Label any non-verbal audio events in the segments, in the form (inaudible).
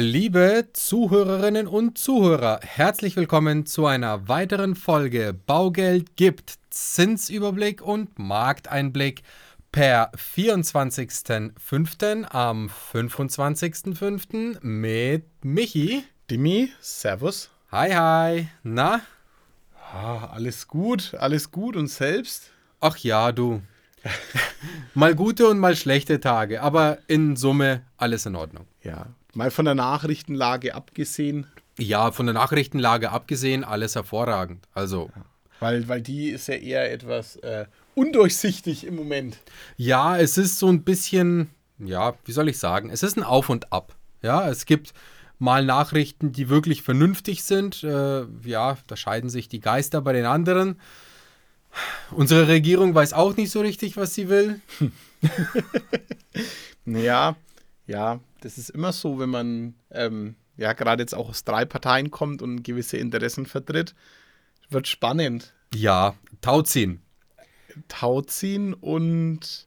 Liebe Zuhörerinnen und Zuhörer, herzlich willkommen zu einer weiteren Folge Baugeld gibt Zinsüberblick und Markteinblick per 24.05. am 25.05. mit Michi. Dimi, Servus. Hi, hi. Na? Ah, alles gut, alles gut und selbst? Ach ja, du. mal gute und mal schlechte Tage, aber in Summe alles in Ordnung. Ja, mal von der Nachrichtenlage abgesehen. Ja, von der Nachrichtenlage abgesehen, alles hervorragend. Also. Ja, weil, weil die ist ja eher etwas äh, undurchsichtig im Moment. Ja, es ist so ein bisschen, ja, wie soll ich sagen, es ist ein Auf und Ab. Ja, es gibt mal Nachrichten, die wirklich vernünftig sind. Äh, ja, da scheiden sich die Geister bei den anderen. Unsere Regierung weiß auch nicht so richtig, was sie will. (laughs) ja, ja, das ist immer so, wenn man ähm, ja gerade jetzt auch aus drei Parteien kommt und gewisse Interessen vertritt. Wird spannend. Ja, Tauziehen. Tauziehen und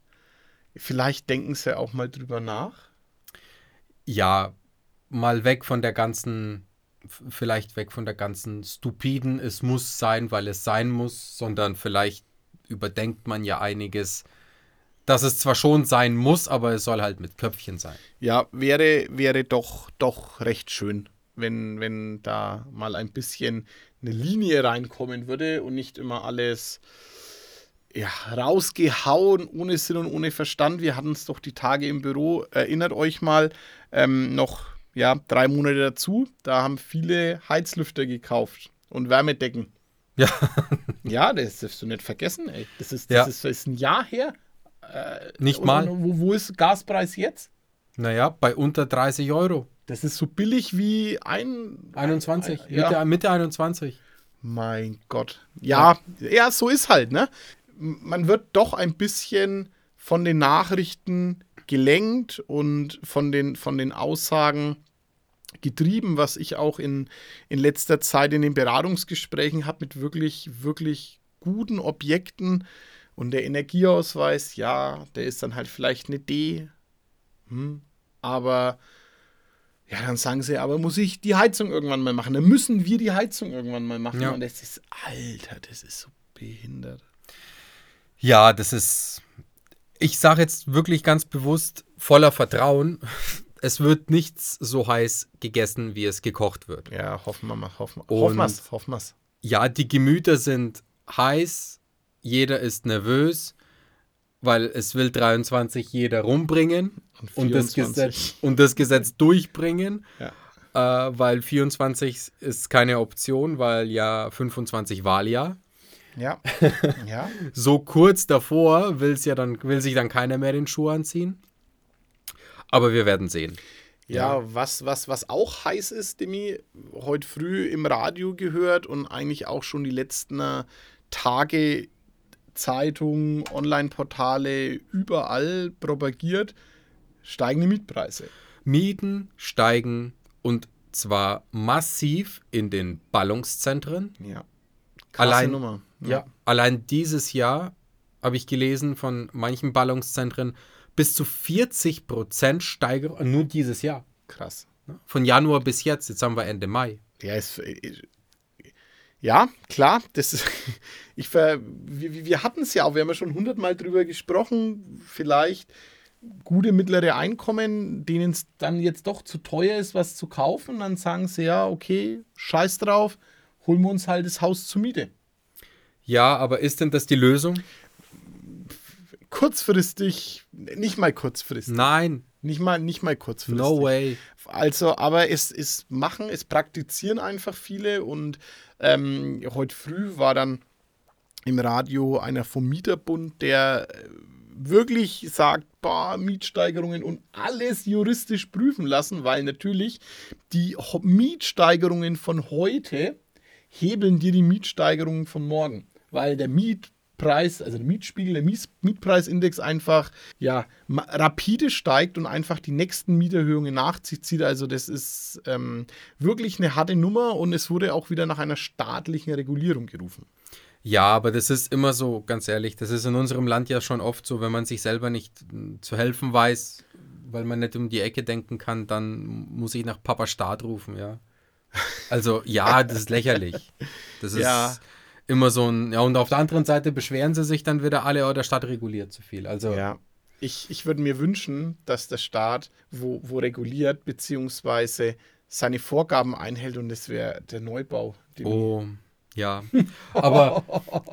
vielleicht denken sie auch mal drüber nach. Ja, mal weg von der ganzen vielleicht weg von der ganzen stupiden, es muss sein, weil es sein muss, sondern vielleicht überdenkt man ja einiges, dass es zwar schon sein muss, aber es soll halt mit Köpfchen sein. Ja, wäre, wäre doch, doch recht schön, wenn, wenn da mal ein bisschen eine Linie reinkommen würde und nicht immer alles ja, rausgehauen, ohne Sinn und ohne Verstand. Wir hatten es doch die Tage im Büro, erinnert euch mal, ähm, noch ja, drei Monate dazu. Da haben viele Heizlüfter gekauft und Wärmedecken. Ja. (laughs) ja, das darfst du nicht vergessen, ey. Das ist, das ja. ist, das ist ein Jahr her. Äh, Nicht mal. Wo, wo ist Gaspreis jetzt? Naja, bei unter 30 Euro. Das ist so billig wie ein. 21, ein, ein, Mitte, ja. Mitte 21. Mein Gott. Ja, ja, ja, so ist halt, ne? Man wird doch ein bisschen von den Nachrichten gelenkt und von den, von den Aussagen getrieben, was ich auch in, in letzter Zeit in den Beratungsgesprächen habe mit wirklich, wirklich guten Objekten. Und der Energieausweis, ja, der ist dann halt vielleicht eine D. Hm, aber ja, dann sagen sie, aber muss ich die Heizung irgendwann mal machen? Dann müssen wir die Heizung irgendwann mal machen. Ja. Und das ist, Alter, das ist so behindert. Ja, das ist, ich sage jetzt wirklich ganz bewusst voller Vertrauen, (laughs) es wird nichts so heiß gegessen, wie es gekocht wird. Ja, hoffen wir mal, hoffen, hoffen wir's, hoffen wir's. Ja, die Gemüter sind heiß, jeder ist nervös, weil es will 23 jeder rumbringen und, und das, Gesetz, und das Gesetz durchbringen. Ja. Äh, weil 24 ist keine Option, weil ja 25 Wahljahr. Ja. (laughs) ja. so kurz davor will's ja dann, will sich dann keiner mehr den Schuh anziehen. Aber wir werden sehen. Ja, ja, was, was, was auch heiß ist, Demi, heute früh im Radio gehört und eigentlich auch schon die letzten äh, Tage Zeitungen, Online-Portale, überall propagiert, steigende Mietpreise. Mieten steigen und zwar massiv in den Ballungszentren. Ja. Krasse allein, Nummer. Ja. ja. Allein dieses Jahr habe ich gelesen von manchen Ballungszentren bis zu 40 Prozent Steigerung nur dieses Jahr. Krass. Von Januar bis jetzt. Jetzt haben wir Ende Mai. Ja, ist, ja klar. Das ist, (laughs) ich ver, wir, wir hatten es ja auch. Wir haben ja schon hundertmal drüber gesprochen. Vielleicht gute mittlere Einkommen, denen es dann jetzt doch zu teuer ist, was zu kaufen. Dann sagen sie ja, okay, scheiß drauf, holen wir uns halt das Haus zur Miete. Ja, aber ist denn das die Lösung? Kurzfristig, nicht mal kurzfristig. Nein. Nicht mal, nicht mal kurzfristig. No way. Also, aber es, es machen, es praktizieren einfach viele und ähm, heute früh war dann im Radio einer vom Mieterbund, der äh, wirklich sagt, boah, Mietsteigerungen und alles juristisch prüfen lassen, weil natürlich die Mietsteigerungen von heute hebeln dir die Mietsteigerungen von morgen weil der Mietpreis, also der Mietspiegel, der Mietpreisindex einfach ja rapide steigt und einfach die nächsten Mieterhöhungen nachzieht. Also das ist ähm, wirklich eine harte Nummer und es wurde auch wieder nach einer staatlichen Regulierung gerufen. Ja, aber das ist immer so, ganz ehrlich, das ist in unserem Land ja schon oft so, wenn man sich selber nicht hm, zu helfen weiß, weil man nicht um die Ecke denken kann, dann muss ich nach Papa Staat rufen, ja. Also ja, das ist lächerlich. Das (laughs) ist ja. Immer so ein, ja, und auf der anderen Seite beschweren sie sich dann wieder alle, oh, der Staat reguliert zu viel. Also ja. Ich, ich würde mir wünschen, dass der Staat wo, wo reguliert, beziehungsweise seine Vorgaben einhält und das wäre der Neubau. oh, ja. Aber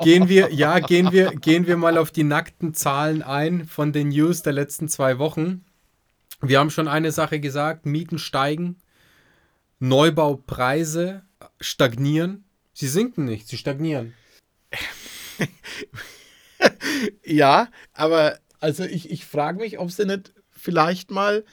gehen wir, ja, gehen wir, gehen wir mal auf die nackten Zahlen ein von den News der letzten zwei Wochen. Wir haben schon eine Sache gesagt: Mieten steigen, Neubaupreise stagnieren. Sie sinken nicht, sie stagnieren. (laughs) ja, aber also ich, ich frage mich, ob sie nicht vielleicht mal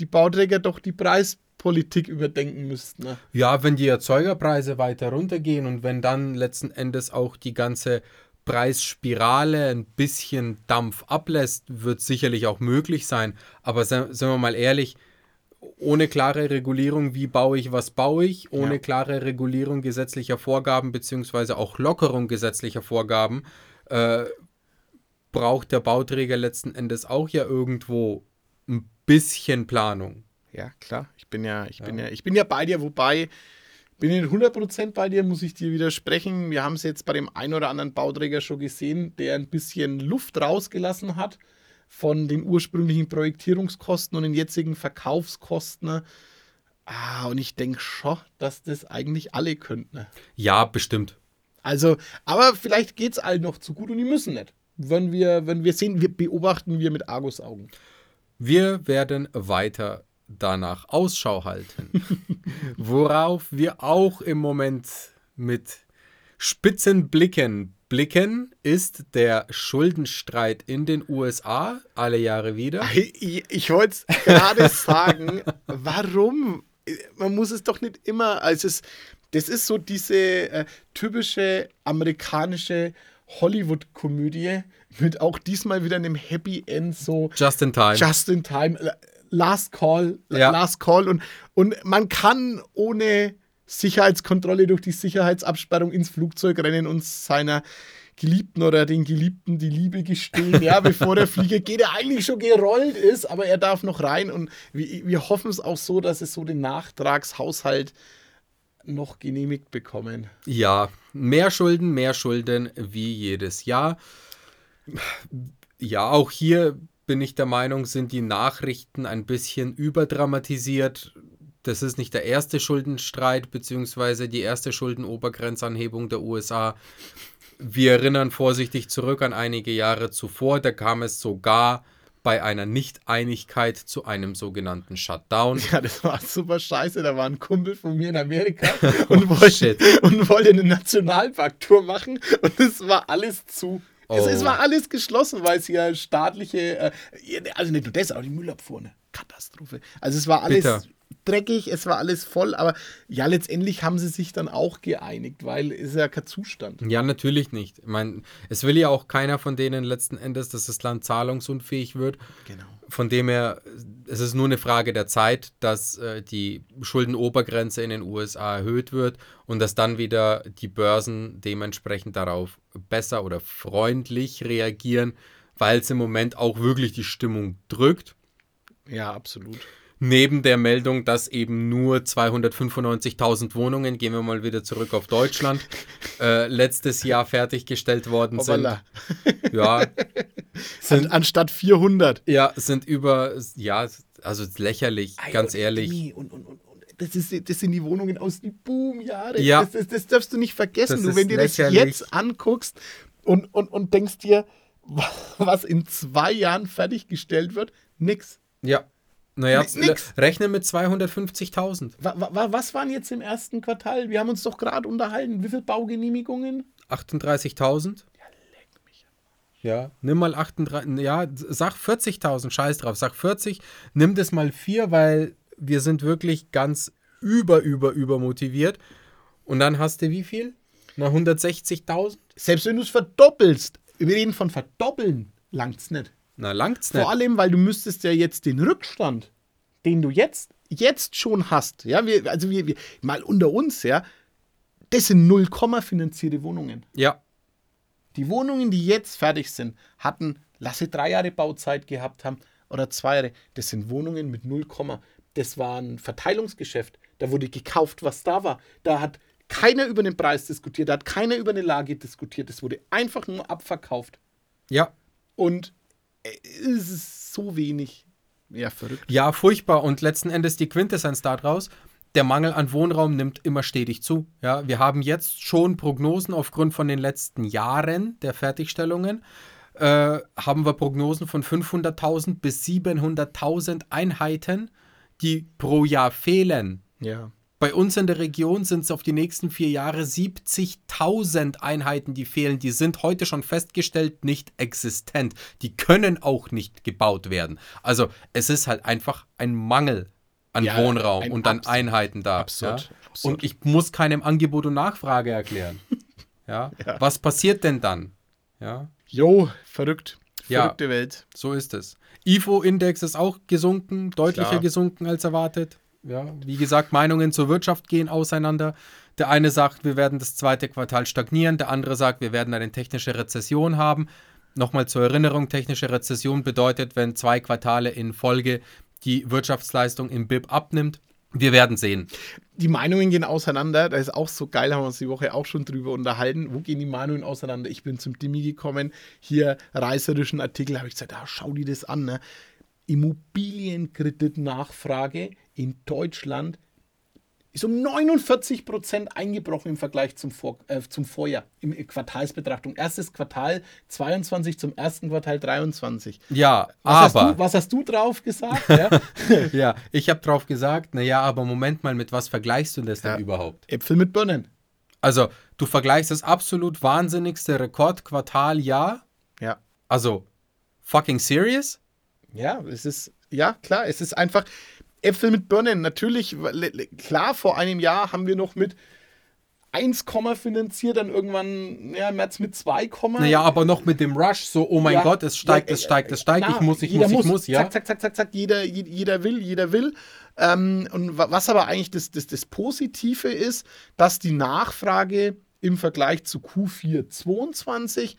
die Bauträger doch die Preispolitik überdenken müssten. Ne? Ja, wenn die Erzeugerpreise weiter runtergehen und wenn dann letzten Endes auch die ganze Preisspirale ein bisschen Dampf ablässt, wird sicherlich auch möglich sein. Aber sind wir mal ehrlich, ohne klare Regulierung, wie baue ich, was baue ich, ohne ja. klare Regulierung gesetzlicher Vorgaben beziehungsweise auch Lockerung gesetzlicher Vorgaben, äh, braucht der Bauträger letzten Endes auch ja irgendwo ein bisschen Planung. Ja, klar. Ich bin ja, ich ja. bin ja, ich bin ja bei dir, wobei bin ich 100% bei dir, muss ich dir widersprechen. Wir haben es jetzt bei dem einen oder anderen Bauträger schon gesehen, der ein bisschen Luft rausgelassen hat von den ursprünglichen Projektierungskosten und den jetzigen Verkaufskosten. Ah, und ich denke schon, dass das eigentlich alle könnten. Ja, bestimmt. Also, aber vielleicht geht es allen noch zu gut und die müssen nicht. Wenn wir, wenn wir sehen, wir beobachten wir mit Argusaugen. Wir werden weiter danach Ausschau halten. (laughs) Worauf wir auch im Moment mit spitzen Blicken blicken, ist der Schuldenstreit in den USA alle Jahre wieder. Ich, ich wollte es gerade (laughs) sagen, warum? Man muss es doch nicht immer, also es, das ist so diese äh, typische amerikanische Hollywood-Komödie mit auch diesmal wieder einem Happy End, so Just in Time. Just in Time, Last Call, ja. Last Call und, und man kann ohne Sicherheitskontrolle durch die Sicherheitsabsperrung ins Flugzeug rennen und seiner Geliebten oder den Geliebten die Liebe gestehen, ja, bevor der Flieger geht, der eigentlich schon gerollt ist, aber er darf noch rein und wir, wir hoffen es auch so, dass es so den Nachtragshaushalt noch genehmigt bekommen. Ja, mehr Schulden, mehr Schulden wie jedes Jahr. Ja, auch hier bin ich der Meinung, sind die Nachrichten ein bisschen überdramatisiert das ist nicht der erste Schuldenstreit beziehungsweise die erste Schuldenobergrenzanhebung der USA. Wir erinnern vorsichtig zurück an einige Jahre zuvor, da kam es sogar bei einer Nichteinigkeit zu einem sogenannten Shutdown. Ja, das war super scheiße. Da war ein Kumpel von mir in Amerika (laughs) und, oh, wollte, und wollte eine Nationalparktour machen und es war alles zu. Oh. Es, es, war alles geschlossen, weil es ja staatliche, äh, also nicht nur das, auch die Müllabfuhr, ne? Katastrophe. Also es war alles Bitter dreckig, es war alles voll, aber ja, letztendlich haben sie sich dann auch geeinigt, weil es ja kein Zustand. Ja, natürlich nicht. Ich meine, es will ja auch keiner von denen letzten Endes, dass das Land zahlungsunfähig wird. Genau. Von dem her, es ist nur eine Frage der Zeit, dass äh, die Schuldenobergrenze in den USA erhöht wird und dass dann wieder die Börsen dementsprechend darauf besser oder freundlich reagieren, weil es im Moment auch wirklich die Stimmung drückt. Ja, absolut. Neben der Meldung, dass eben nur 295.000 Wohnungen, gehen wir mal wieder zurück auf Deutschland, äh, letztes Jahr fertiggestellt worden sind. Ja. Sind, (laughs) An, anstatt 400. Ja, sind über, ja, also lächerlich, Ei, ganz ehrlich. Und, und, und, das, ist, das sind die Wohnungen aus den Boomjahren. Ja. Das, das, das, darfst du nicht vergessen. Du, wenn du das jetzt anguckst und, und, und denkst dir, (laughs) was in zwei Jahren fertiggestellt wird, nix. Ja, naja, rechne mit 250.000. Was waren jetzt im ersten Quartal? Wir haben uns doch gerade unterhalten. Wie viele Baugenehmigungen? 38.000. Ja, leck mich. Ja, nimm mal 38, ja, sag 40.000, scheiß drauf, sag 40, nimm das mal 4, weil wir sind wirklich ganz über, über, über motiviert. Und dann hast du wie viel? Na, 160.000? Selbst wenn du es verdoppelst, wir reden von verdoppeln, langt's nicht. Na, langt's nicht. Vor allem, weil du müsstest ja jetzt den Rückstand, den du jetzt, jetzt schon hast, ja, wir, also wir, wir, mal unter uns, ja, das sind 0, finanzierte Wohnungen. Ja. Die Wohnungen, die jetzt fertig sind, hatten, lasse drei Jahre Bauzeit gehabt haben oder zwei, das sind Wohnungen mit 0, das war ein Verteilungsgeschäft. Da wurde gekauft, was da war. Da hat keiner über den Preis diskutiert, da hat keiner über eine Lage diskutiert. Es wurde einfach nur abverkauft. Ja. Und es ist so wenig. Ja, verrückt. Ja, furchtbar. Und letzten Endes die Quintessenz daraus. Der Mangel an Wohnraum nimmt immer stetig zu. Ja, wir haben jetzt schon Prognosen aufgrund von den letzten Jahren der Fertigstellungen. Äh, haben wir Prognosen von 500.000 bis 700.000 Einheiten, die pro Jahr fehlen. Ja. Bei uns in der Region sind es auf die nächsten vier Jahre 70.000 Einheiten, die fehlen. Die sind heute schon festgestellt nicht existent. Die können auch nicht gebaut werden. Also es ist halt einfach ein Mangel an ja, Wohnraum und an Einheiten da. Absurd, ja? absurd, Und ich muss keinem Angebot und Nachfrage erklären. (laughs) ja? ja? Was passiert denn dann? Ja. Jo, verrückt. Verrückte Welt. So ist es. IFO-Index ist auch gesunken, deutlicher Klar. gesunken als erwartet. Ja, wie gesagt, Meinungen zur Wirtschaft gehen auseinander. Der eine sagt, wir werden das zweite Quartal stagnieren, der andere sagt, wir werden eine technische Rezession haben. Nochmal zur Erinnerung, technische Rezession bedeutet, wenn zwei Quartale in Folge die Wirtschaftsleistung im BIP abnimmt. Wir werden sehen. Die Meinungen gehen auseinander. Das ist auch so geil, haben wir uns die Woche auch schon drüber unterhalten. Wo gehen die Meinungen auseinander? Ich bin zum Dimi gekommen, hier reißerischen Artikel, habe ich gesagt, ah, schau dir das an. Ne? Immobilienkreditnachfrage in Deutschland ist um 49 Prozent eingebrochen im Vergleich zum, Vor äh, zum Vorjahr, in Quartalsbetrachtung. Erstes Quartal 22 zum ersten Quartal 23. Ja, was aber. Hast du, was hast du drauf gesagt? (laughs) Ja, ja ich habe drauf gesagt, naja, aber Moment mal, mit was vergleichst du das denn überhaupt? Äpfel mit Birnen. Also, du vergleichst das absolut wahnsinnigste Rekordquartaljahr. Ja. Also, fucking serious? Ja, es ist, ja, klar, es ist einfach Äpfel mit Birnen. Natürlich, klar, vor einem Jahr haben wir noch mit 1, finanziert, dann irgendwann ja, im März mit 2, Naja, aber noch mit dem Rush, so, oh mein ja, Gott, es steigt, ja, es steigt, es steigt, na, ich muss, ich muss, ich muss, ja. Zack, zack, zack, zack, zack, jeder, jeder will, jeder will. Ähm, und was aber eigentlich das, das, das Positive ist, dass die Nachfrage im Vergleich zu Q4 22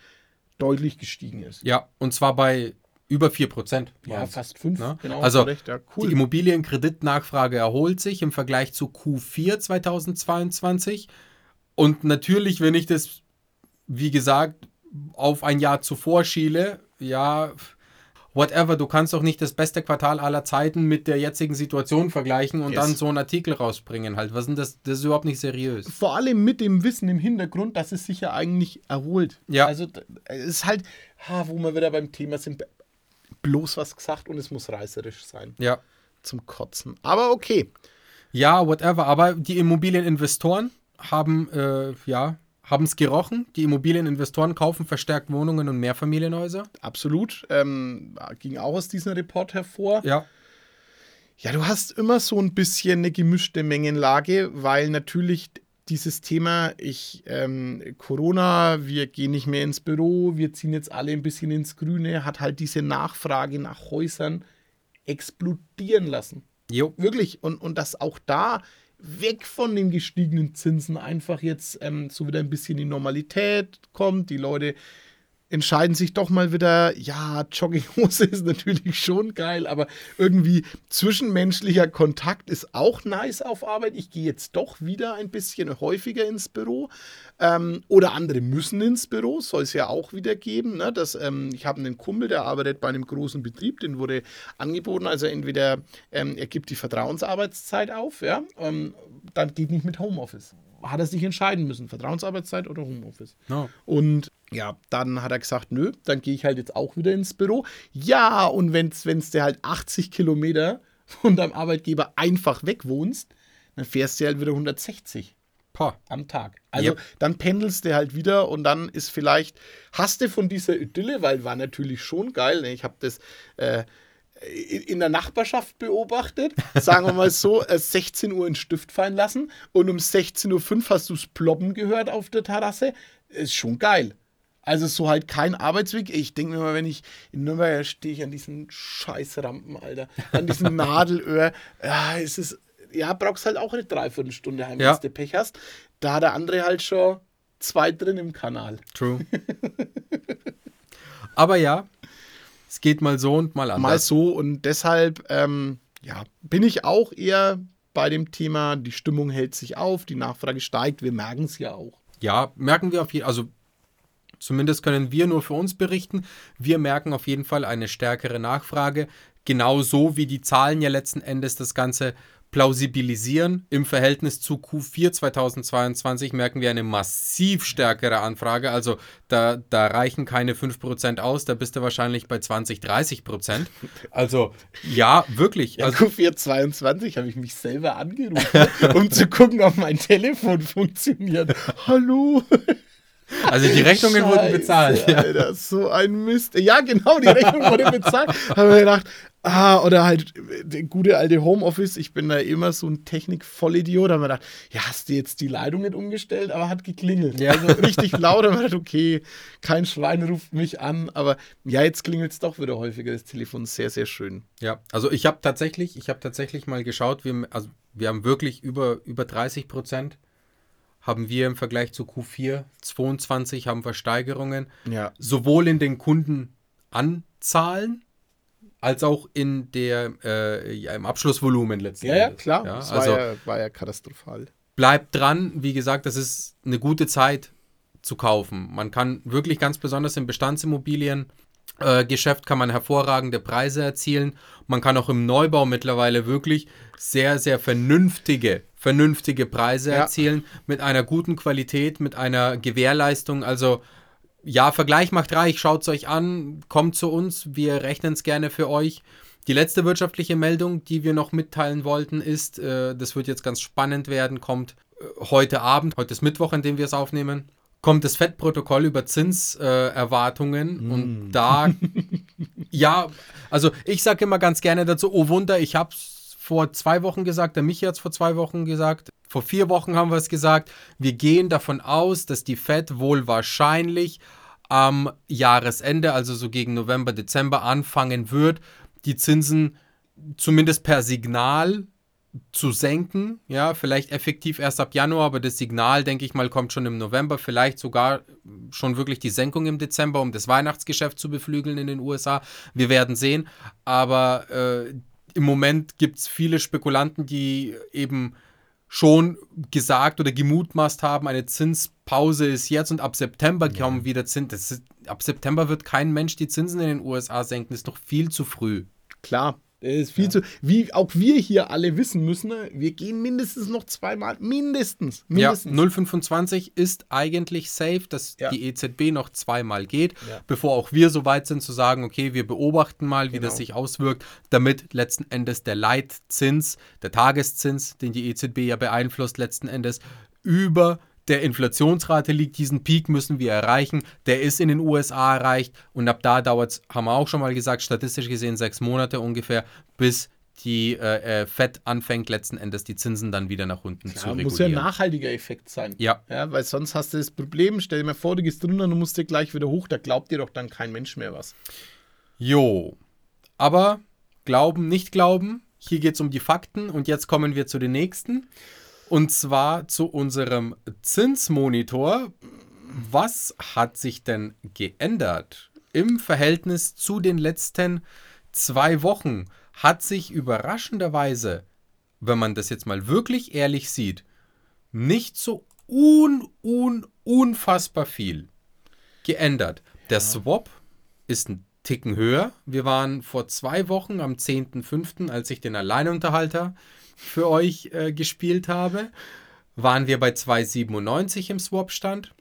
deutlich gestiegen ist. Ja, und zwar bei über 4 Prozent. Ja, fast 5. Ne? Genau, also ja, cool. die Immobilienkreditnachfrage erholt sich im Vergleich zu Q4 2022. Und natürlich, wenn ich das, wie gesagt, auf ein Jahr zuvor schiele, ja, whatever, du kannst doch nicht das beste Quartal aller Zeiten mit der jetzigen Situation vergleichen und yes. dann so einen Artikel rausbringen halt. Was sind das? Das ist überhaupt nicht seriös. Vor allem mit dem Wissen im Hintergrund, dass es sich ja eigentlich erholt. Ja. Also es ist halt, wo wir wieder beim Thema sind, bloß was gesagt und es muss reißerisch sein. Ja. Zum Kotzen. Aber okay. Ja, whatever. Aber die Immobilieninvestoren haben, äh, ja, haben es gerochen. Die Immobilieninvestoren kaufen verstärkt Wohnungen und Mehrfamilienhäuser. Absolut. Ähm, ging auch aus diesem Report hervor. Ja. Ja, du hast immer so ein bisschen eine gemischte Mengenlage, weil natürlich dieses Thema, ich, ähm, Corona, wir gehen nicht mehr ins Büro, wir ziehen jetzt alle ein bisschen ins Grüne, hat halt diese Nachfrage nach Häusern explodieren lassen. Jo. Wirklich. Und, und dass auch da weg von den gestiegenen Zinsen einfach jetzt ähm, so wieder ein bisschen die Normalität kommt, die Leute entscheiden sich doch mal wieder, ja, Jogginghose (laughs) ist natürlich schon geil, aber irgendwie zwischenmenschlicher Kontakt ist auch nice auf Arbeit. Ich gehe jetzt doch wieder ein bisschen häufiger ins Büro. Ähm, oder andere müssen ins Büro, soll es ja auch wieder geben. Ne? Das, ähm, ich habe einen Kumpel, der arbeitet bei einem großen Betrieb, den wurde angeboten, also entweder ähm, er gibt die Vertrauensarbeitszeit auf, ja, ähm, dann geht nicht mit Homeoffice hat er sich entscheiden müssen, Vertrauensarbeitszeit oder Homeoffice. No. Und ja, dann hat er gesagt, nö, dann gehe ich halt jetzt auch wieder ins Büro. Ja, und wenn es der halt 80 Kilometer von deinem Arbeitgeber einfach weg wohnst, dann fährst du halt wieder 160 Pah. am Tag. Also yep. dann pendelst du halt wieder und dann ist vielleicht, hast du von dieser Idylle, weil war natürlich schon geil, ne? ich habe das äh, in der Nachbarschaft beobachtet, sagen wir mal so, (laughs) 16 Uhr in Stift fallen lassen und um 16.05 Uhr hast du es ploppen gehört auf der Terrasse. Ist schon geil. Also so halt kein Arbeitsweg. Ich denke mir mal, wenn ich in Nürnberg stehe ich an diesen Scheißrampen, Alter, an diesem (laughs) Nadelöhr. Ja, es ist, ja, brauchst halt auch eine Dreiviertelstunde heim, ja. du Pech hast. Da hat der andere halt schon zwei drin im Kanal. True. (laughs) Aber ja, Es geht mal so und mal anders. Mal so und deshalb ähm, ja, bin ich auch eher bei dem Thema, die Stimmung hält sich auf, die Nachfrage steigt, wir merken es ja auch. Ja, merken wir auf jeden Fall. Also zumindest können wir nur für uns berichten. Wir merken auf jeden Fall eine stärkere Nachfrage. Genauso wie die Zahlen ja letzten Endes das Ganze plausibilisieren. Im Verhältnis zu Q4 2022 merken wir eine massiv stärkere Anfrage. Also da, da reichen keine 5% aus, da bist du wahrscheinlich bei 20, 30%. Also ja, wirklich. Ja, also, Q4 22 habe ich mich selber angerufen, um zu gucken, ob mein Telefon funktioniert. Hallo? Also die Rechnungen Scheiße, wurden bezahlt. Ja. Alter, so ein Mist. Ja, genau, die Rechnung wurde bezahlt. Haben wir gedacht, ah, oder halt der gute alte Homeoffice. Ich bin da immer so ein Technik-Vollidiot. Da haben wir gedacht, ja, hast du jetzt die Leitung nicht umgestellt, aber hat geklingelt. Ja. Also richtig laut. Haben wir gedacht, okay, kein Schwein ruft mich an. Aber ja, jetzt klingelt es doch wieder häufiger. Das Telefon ist sehr, sehr schön. Ja, also ich habe tatsächlich, ich habe tatsächlich mal geschaut, wir, also wir haben wirklich über, über 30 Prozent haben wir im Vergleich zu Q4 22 haben wir Steigerungen. Ja. Sowohl in den Kundenanzahlen als auch in der äh, ja, im Abschlussvolumen letztendlich. Ja, ja, klar. Ja, das also, war, ja, war ja katastrophal. Bleibt dran, wie gesagt, das ist eine gute Zeit zu kaufen. Man kann wirklich ganz besonders im Bestandsimmobilien äh, Geschäft kann man hervorragende Preise erzielen. Man kann auch im Neubau mittlerweile wirklich sehr, sehr vernünftige, vernünftige Preise ja. erzielen mit einer guten Qualität, mit einer Gewährleistung. Also ja, Vergleich macht reich, schaut es euch an, kommt zu uns, wir rechnen es gerne für euch. Die letzte wirtschaftliche Meldung, die wir noch mitteilen wollten, ist, äh, das wird jetzt ganz spannend werden, kommt äh, heute Abend, heute ist Mittwoch, an dem wir es aufnehmen kommt das FED-Protokoll über Zinserwartungen äh, mm. und da, (laughs) ja, also ich sage immer ganz gerne dazu, oh Wunder, ich habe es vor zwei Wochen gesagt, der Michi hat es vor zwei Wochen gesagt, vor vier Wochen haben wir es gesagt, wir gehen davon aus, dass die FED wohl wahrscheinlich am Jahresende, also so gegen November, Dezember anfangen wird, die Zinsen zumindest per Signal zu senken. Ja, vielleicht effektiv erst ab Januar, aber das Signal, denke ich mal, kommt schon im November, vielleicht sogar schon wirklich die Senkung im Dezember, um das Weihnachtsgeschäft zu beflügeln in den USA. Wir werden sehen. Aber äh, im Moment gibt es viele Spekulanten, die eben schon gesagt oder gemutmaßt haben, eine Zinspause ist jetzt und ab September ja. kommen wieder Zinsen. Ab September wird kein Mensch die Zinsen in den USA senken, ist noch viel zu früh. Klar, ist viel ja. zu, wie auch wir hier alle wissen müssen, ne, wir gehen mindestens noch zweimal, mindestens. mindestens. Ja, 0,25 ist eigentlich safe, dass ja. die EZB noch zweimal geht, bevor auch wir so weit sind zu sagen, okay, wir beobachten mal, wie genau. das sich auswirkt, damit letzten Endes der Leitzins, der Tageszins, den die EZB ja beeinflusst, letzten Endes über der Inflationsrate liegt, diesen Peak müssen wir erreichen. Der ist in den USA erreicht und ab da dauert es, haben wir auch schon mal gesagt, statistisch gesehen sechs Monate ungefähr, bis die äh, äh, Fed anfängt, letzten Endes die Zinsen dann wieder nach unten Klar, zu regulieren. muss ja ein nachhaltiger Effekt sein. Ja. ja. Weil sonst hast du das Problem, stell dir mal vor, du gehst drunter und musst dir gleich wieder hoch, da glaubt dir doch dann kein Mensch mehr was. Jo. Aber glauben, nicht glauben, hier geht es um die Fakten und jetzt kommen wir zu den nächsten. Und zwar zu unserem Zinsmonitor. Was hat sich denn geändert im Verhältnis zu den letzten zwei Wochen? Hat sich überraschenderweise, wenn man das jetzt mal wirklich ehrlich sieht, nicht so un, un, unfassbar viel geändert. Der Swap ist ein Ticken höher. Wir waren vor zwei Wochen am 10.05., als ich den Alleinunterhalter für euch äh, gespielt habe, waren wir bei 2,97 im Swap-Stand.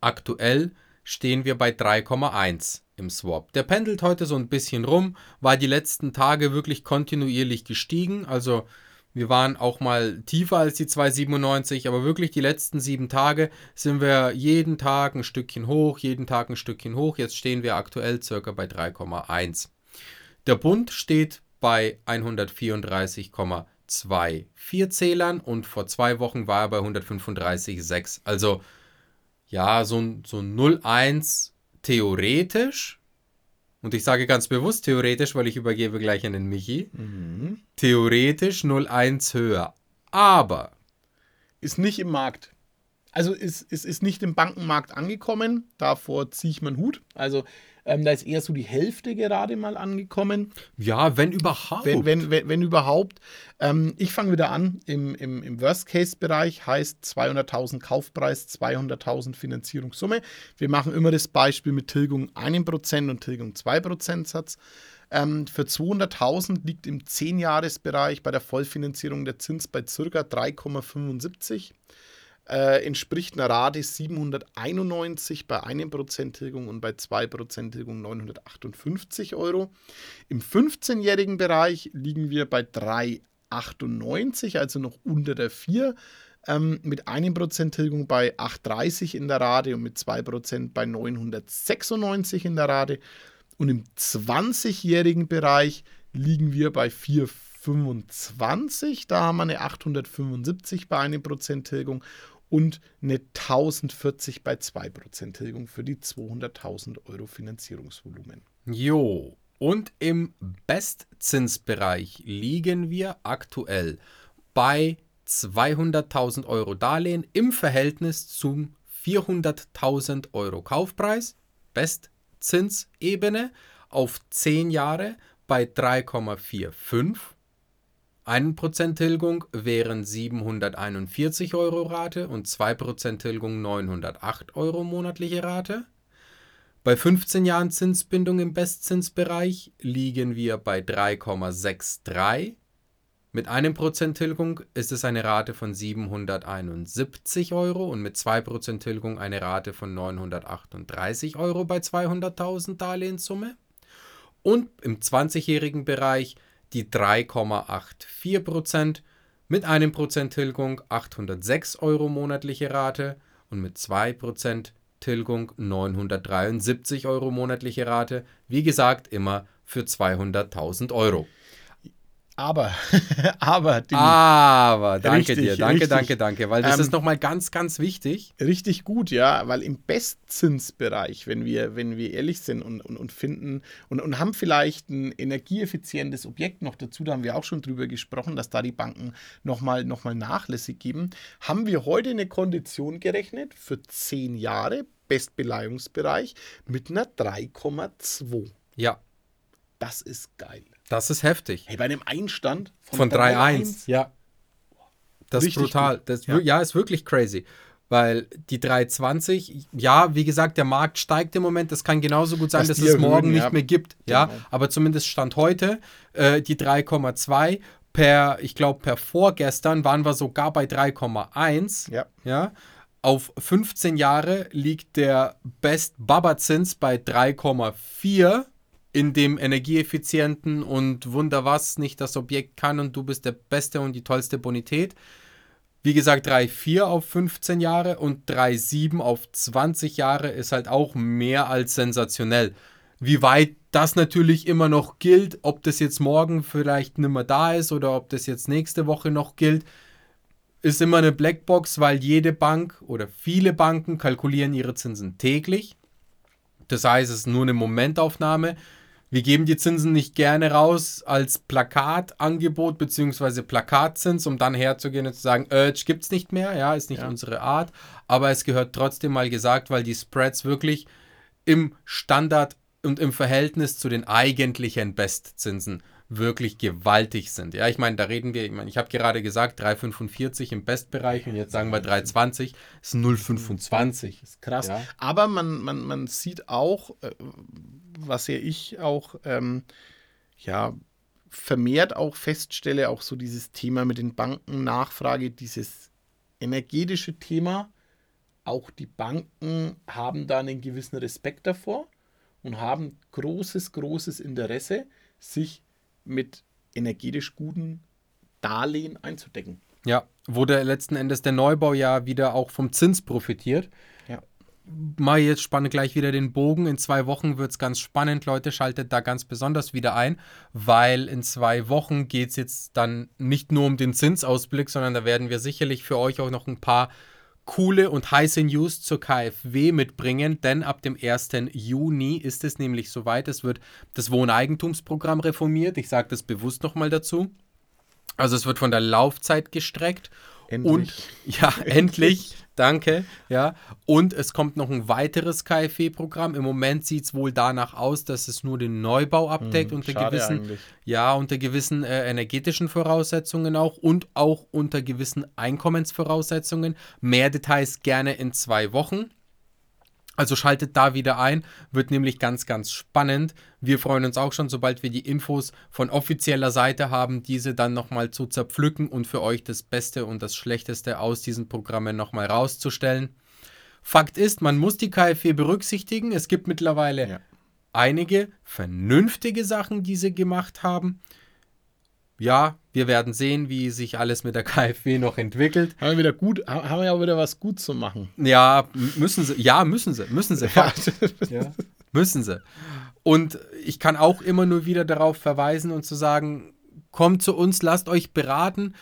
Aktuell stehen wir bei 3,1 im Swap. Der pendelt heute so ein bisschen rum, war die letzten Tage wirklich kontinuierlich gestiegen. Also wir waren auch mal tiefer als die 2,97, aber wirklich die letzten sieben Tage sind wir jeden Tag ein Stückchen hoch, jeden Tag ein Stückchen hoch. Jetzt stehen wir aktuell circa bei 3,1. Der Bund steht bei 134,1 zwei Vierzählern und vor zwei Wochen war er bei 135,6. Also ja, so ein, so 0,1 theoretisch. Und ich sage ganz bewusst theoretisch, weil ich übergebe gleich an den Michi. Mhm. Theoretisch 0,1 höher. Aber. Ist nicht im Markt. Also es, es ist nicht im Bankenmarkt angekommen, davor ziehe ich meinen Hut. Also ähm, da ist eher so die Hälfte gerade mal angekommen. Ja, wenn überhaupt. Wenn, wenn, wenn, wenn überhaupt. Ähm, ich fange wieder an im, im, im Worst-Case-Bereich, heißt 200.000 Kaufpreis, 200.000 Finanzierungssumme. Wir machen immer das Beispiel mit Tilgung 1% und Tilgung 2% Satz. Ähm, für 200.000 liegt im 10-Jahres-Bereich bei der Vollfinanzierung der Zins bei ca. 3,75 äh, entspricht einer Rate 791 bei 1% Tilgung und bei 2% Tilgung 958 Euro. Im 15-jährigen Bereich liegen wir bei 398, also noch unter der 4. Ähm, mit 1% Tilgung bei 830 in der Rate und mit 2% bei 996 in der Rate. Und im 20-jährigen Bereich liegen wir bei 425. Da haben wir eine 875 bei 1% Tilgung und eine 1040 bei 2% Tilgung für die 200.000 Euro Finanzierungsvolumen. Jo, und im Bestzinsbereich liegen wir aktuell bei 200.000 Euro Darlehen im Verhältnis zum 400.000 Euro Kaufpreis, Bestzinsebene auf 10 Jahre bei 3,45 1% Tilgung wären 741 Euro Rate und 2% Tilgung 908 Euro monatliche Rate. Bei 15 Jahren Zinsbindung im Bestzinsbereich liegen wir bei 3,63. Mit 1% Tilgung ist es eine Rate von 771 Euro und mit 2% Tilgung eine Rate von 938 Euro bei 200.000 Darlehenssumme. Und im 20-jährigen Bereich die 3,84% mit einem Prozent Tilgung 806 Euro monatliche Rate und mit 2% Tilgung 973 Euro monatliche Rate. Wie gesagt, immer für 200.000 Euro. Aber, (laughs) aber, aber, danke richtig, dir, danke, richtig. danke, danke, weil das ähm, ist nochmal ganz, ganz wichtig. Richtig gut, ja, weil im Bestzinsbereich, wenn wir, wenn wir ehrlich sind und, und, und finden und, und haben vielleicht ein energieeffizientes Objekt noch dazu, da haben wir auch schon drüber gesprochen, dass da die Banken nochmal noch mal nachlässig geben, haben wir heute eine Kondition gerechnet für 10 Jahre, Bestbeleihungsbereich, mit einer 3,2. Ja. Das ist geil. Das ist heftig. Hey, bei einem Einstand von, von 3-1. Ja. Das Richtig ist brutal. Das ja. ja, ist wirklich crazy. Weil die 320, ja, wie gesagt, der Markt steigt im Moment. Das kann genauso gut sein, dass, dass es morgen erhöhen, nicht ja. mehr gibt. Ja, genau. aber zumindest Stand heute äh, die 3,2 per, ich glaube, per vorgestern waren wir sogar bei 3,1. Ja. ja. Auf 15 Jahre liegt der Best Baba Zins bei 3,4 in dem energieeffizienten und wunder was nicht das Objekt kann und du bist der beste und die tollste Bonität. Wie gesagt, 3,4 auf 15 Jahre und 3,7 auf 20 Jahre ist halt auch mehr als sensationell. Wie weit das natürlich immer noch gilt, ob das jetzt morgen vielleicht nicht mehr da ist oder ob das jetzt nächste Woche noch gilt, ist immer eine Blackbox, weil jede Bank oder viele Banken kalkulieren ihre Zinsen täglich. Das heißt, es ist nur eine Momentaufnahme wir geben die Zinsen nicht gerne raus als Plakatangebot bzw. Plakatzins, um dann herzugehen und zu sagen, äh, gibt es nicht mehr, ja, ist nicht ja. unsere Art. Aber es gehört trotzdem mal gesagt, weil die Spreads wirklich im Standard und im Verhältnis zu den eigentlichen Bestzinsen wirklich gewaltig sind. Ja, ich meine, da reden wir, ich meine, ich habe gerade gesagt, 3,45 im Bestbereich und jetzt sagen wir 3,20 ist 0,25. Ist krass. Ja. Aber man, man, man sieht auch, äh, was ja ich auch ähm, ja, vermehrt auch feststelle, auch so dieses Thema mit den Banken, Nachfrage, dieses energetische Thema. Auch die Banken haben da einen gewissen Respekt davor und haben großes, großes Interesse, sich mit energetisch guten Darlehen einzudecken. Ja, wo der letzten Endes der Neubau ja wieder auch vom Zins profitiert. Ja. Mal jetzt spanne gleich wieder den Bogen. In zwei Wochen wird es ganz spannend. Leute, schaltet da ganz besonders wieder ein, weil in zwei Wochen geht es jetzt dann nicht nur um den Zinsausblick, sondern da werden wir sicherlich für euch auch noch ein paar coole und heiße News zur KfW mitbringen, denn ab dem 1. Juni ist es nämlich soweit. Es wird das Wohneigentumsprogramm reformiert. Ich sage das bewusst nochmal dazu. Also es wird von der Laufzeit gestreckt Endlich. Und ja, (laughs) endlich. Danke. Ja. Und es kommt noch ein weiteres KfW-Programm. Im Moment sieht es wohl danach aus, dass es nur den Neubau abdeckt hm, unter gewissen, eigentlich. ja, unter gewissen äh, energetischen Voraussetzungen auch und auch unter gewissen Einkommensvoraussetzungen. Mehr Details gerne in zwei Wochen. Also schaltet da wieder ein, wird nämlich ganz, ganz spannend. Wir freuen uns auch schon, sobald wir die Infos von offizieller Seite haben, diese dann nochmal zu zerpflücken und für euch das Beste und das Schlechteste aus diesen Programmen nochmal rauszustellen. Fakt ist, man muss die KfW berücksichtigen. Es gibt mittlerweile ja. einige vernünftige Sachen, die sie gemacht haben ja, wir werden sehen, wie sich alles mit der (laughs) KfW noch entwickelt. Haben wir wieder gut, haben wir ja wieder was gut zu machen. Ja, müssen sie. Ja, müssen sie. Müssen sie. (laughs) Ja. ja. Müssen sie. Und ich kann auch immer nur wieder darauf verweisen und zu sagen, kommt zu uns, lasst euch beraten.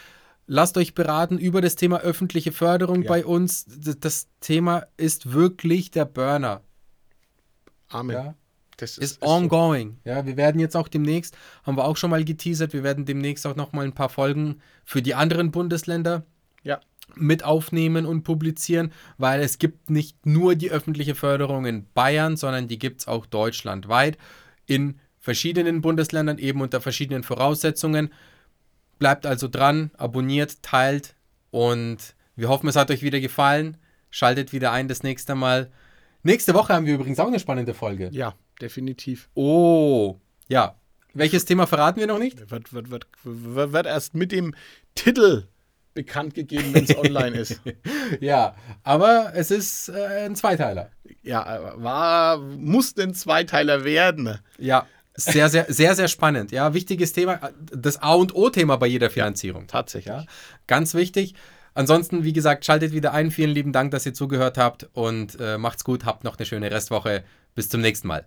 Lasst euch beraten über das Thema öffentliche Förderung ja. bei uns. Das Thema ist wirklich der Burner. Amen. Ja? Das ist, ist ongoing. So. Ja, wir werden jetzt auch demnächst, haben wir auch schon mal geteasert, wir werden demnächst auch noch mal ein paar Folgen für die anderen Bundesländer ja. mit aufnehmen und publizieren, weil es gibt nicht nur die öffentliche Förderung in Bayern, sondern die gibt es auch deutschlandweit in verschiedenen Bundesländern, eben unter verschiedenen Voraussetzungen. Bleibt also dran, abonniert, teilt und wir hoffen, es hat euch wieder gefallen. Schaltet wieder ein das nächste Mal. Nächste Woche haben wir übrigens auch eine spannende Folge. Ja, definitiv. Oh, ja. Welches Thema verraten wir noch nicht? (laughs) Wird, wird, wird, wird erst mit dem Titel bekannt gegeben, wenn es online ist. (laughs) Ja, aber es ist äh, ein Zweiteiler. Ja, war, muss ein Zweiteiler werden. Ja, sehr, sehr, sehr, sehr spannend. Ja, wichtiges Thema. Das A und O-Thema bei jeder Finanzierung. Tatsächlich. Ja, ganz wichtig. Ansonsten, wie gesagt, schaltet wieder ein. Vielen lieben Dank, dass ihr zugehört habt und äh, macht's gut. Habt noch eine schöne Restwoche. Bis zum nächsten Mal.